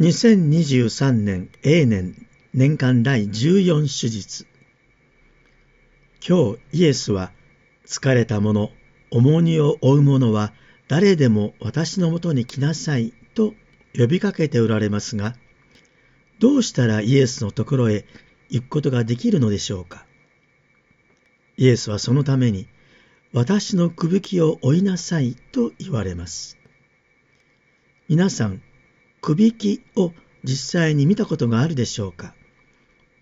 2023年永年年間第14手術。今日イエスは疲れた者重荷を負う者は誰でも私のもとに来なさいと呼びかけておられますがどうしたらイエスのところへ行くことができるのでしょうか。イエスはそのために私のくびきを追いなさいと言われます。皆さんくびきを実際に見たことがあるでしょうか？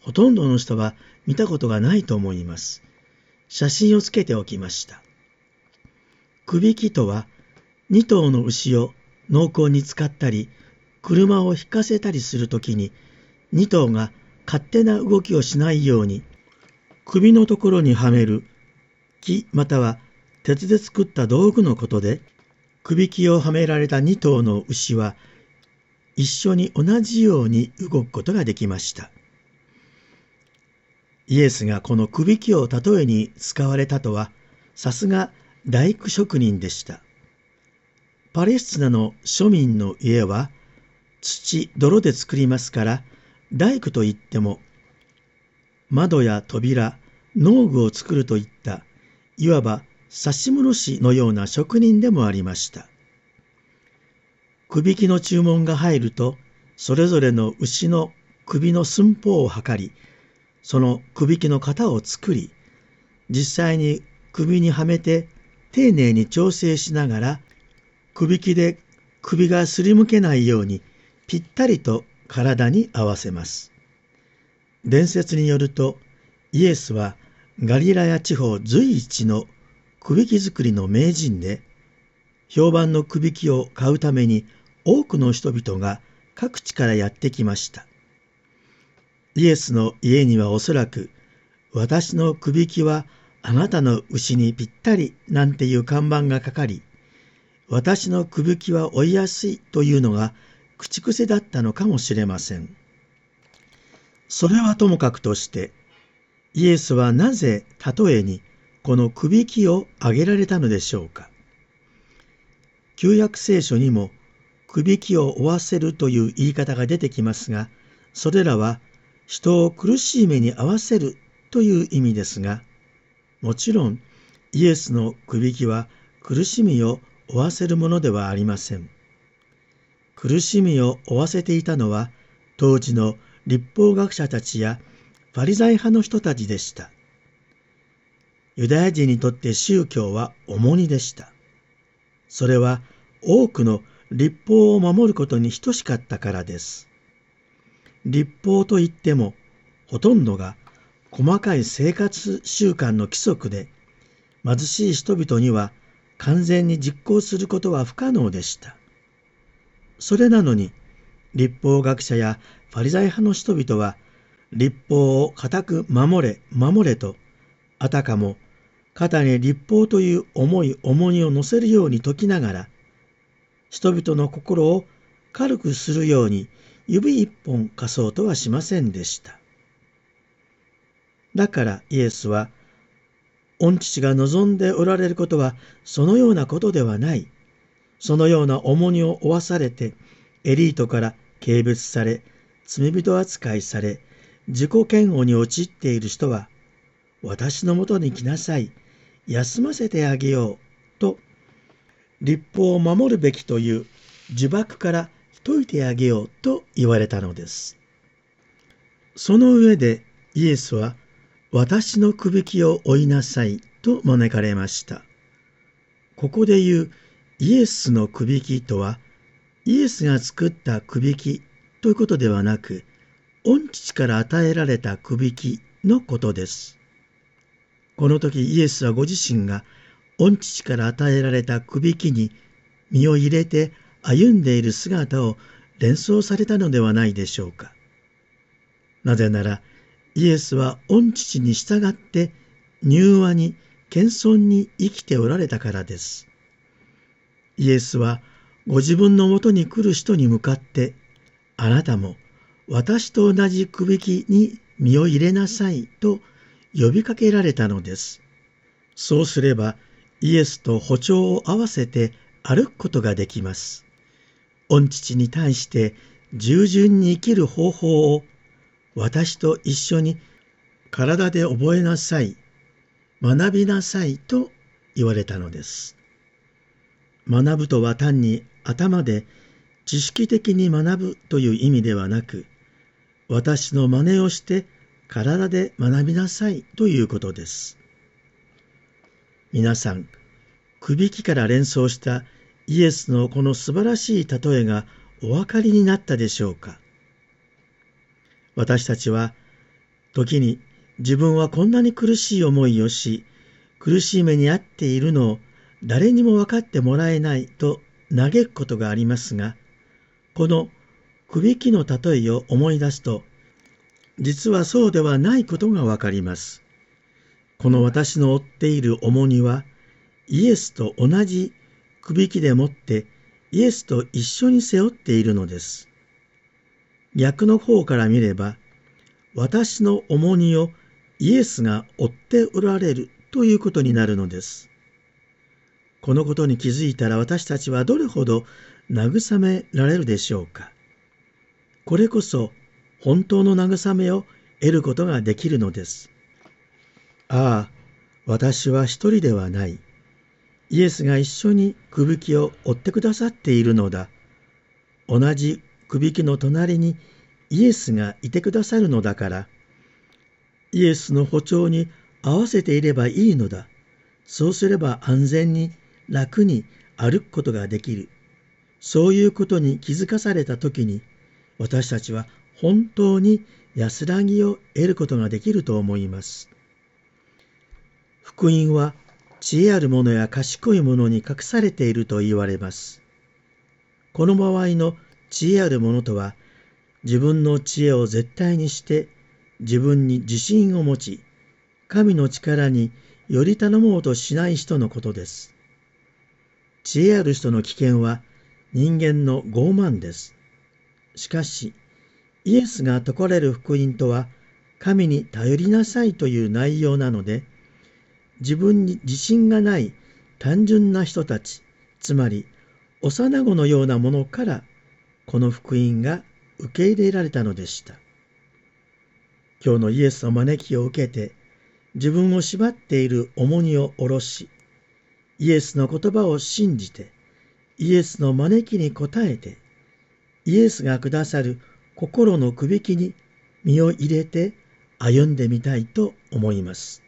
ほとんどの人は見たことがないと思います。写真をつけておきました。くびきとは2頭の牛を農耕に使ったり、車を引かせたりするときに2頭が勝手な動きをしないように首のところにはめる木または鉄で作った道具のことで首木をはめられた2頭の牛は一緒に同じように動くことができました。イエスがこの首木を例えに使われたとは、さすが大工職人でした。パレスチナの庶民の家は土、泥で作りますから、大工といっても、窓や扉、農具を作るといった、いわば指物師のような職人でもありました。くびきの注文が入ると、それぞれの牛の首の寸法を測り、そのくびきの型を作り、実際に首にはめて丁寧に調整しながら、くびきで首がすりむけないようにぴったりと体に合わせます。伝説によると、イエスはガリラヤ地方随一のくびき作りの名人で、評判のくびきを買うために多くの人々が各地からやってきました。イエスの家にはおそらく私のくびきはあなたの牛にぴったりなんていう看板がかかり、私のくびきは追いやすいというのが口癖だったのかもしれません。それはともかくとして、イエスはなぜ例えにこのくびきを挙げられたのでしょうか。旧約聖書にもくびきを負わせるという言い方が出てきますが、それらは人を苦しい目に遭わせるという意味ですが、もちろんイエスのくびきは苦しみを負わせるものではありません。苦しみを負わせていたのは当時の立法学者たちやファリザイ派の人たちでした。ユダヤ人にとって宗教は重荷でした。それは多くの立法を守ることに等しかったからです。立法といってもほとんどが細かい生活習慣の規則で貧しい人々には完全に実行することは不可能でした。それなのに立法学者やファリザイ派の人々は立法を固く守れ守れとあたかも肩に立法という重い重荷を乗せるように説きながら人々の心を軽くするように指一本貸そうとはしませんでした。だからイエスは、御父が望んでおられることはそのようなことではない。そのような重荷を負わされて、エリートから軽蔑され、罪人扱いされ、自己嫌悪に陥っている人は、私のもとに来なさい。休ませてあげよう。と立法を守るべきという呪縛から解いてあげようと言われたのです。その上でイエスは私のくびきを追いなさいと招かれました。ここで言うイエスのくびきとはイエスが作ったくびきということではなく御父から与えられたくびきのことです。この時イエスはご自身が御父から与えられたくびきに身を入れて歩んでいる姿を連想されたのではないでしょうか。なぜならイエスは御父に従って柔和に謙遜に生きておられたからです。イエスはご自分のもとに来る人に向かってあなたも私と同じくびきに身を入れなさいと呼びかけられたのです。そうすればイエスと歩調を合わせて歩くことができます。御父に対して従順に生きる方法を私と一緒に体で覚えなさい、学びなさいと言われたのです。学ぶとは単に頭で知識的に学ぶという意味ではなく、私の真似をして体で学びなさいということです。皆さん、くびきから連想したイエスのこの素晴らしい例えがお分かりになったでしょうか？私たちは時に自分はこんなに苦しい思いをし苦しい目に遭っているのを誰にも分かってもらえないと嘆くことがありますがこのくびきの例えを思い出すと実はそうではないことがわかります。この私の負っている重荷はイエスと同じくびきでもってイエスと一緒に背負っているのです。逆の方から見れば私の重荷をイエスが負っておられるということになるのです。このことに気づいたら私たちはどれほど慰められるでしょうか。これこそ本当の慰めを得ることができるのです。ああ、私は一人ではない。イエスが一緒にくびきを追ってくださっているのだ。同じくびきの隣にイエスがいてくださるのだから、イエスの歩調に合わせていればいいのだ。そうすれば安全に楽に歩くことができる。そういうことに気づかされたときに、私たちは本当に安らぎを得ることができると思います。福音は知恵ある者や賢い者に隠されていると言われます。この場合の知恵ある者とは、自分の知恵を絶対にして自分に自信を持ち、神の力により頼もうとしない人のことです。知恵ある人の危険は人間の傲慢です。しかし、イエスが説かれる福音とは、神に頼りなさいという内容なので、自分に自信がない単純な人たち、つまり幼子のようなものから、この福音が受け入れられたのでした。今日のイエスの招きを受けて、自分を縛っている重荷を下ろし、イエスの言葉を信じて、イエスの招きに応えて、イエスがくださる心のくびきに身を入れて歩んでみたいと思います。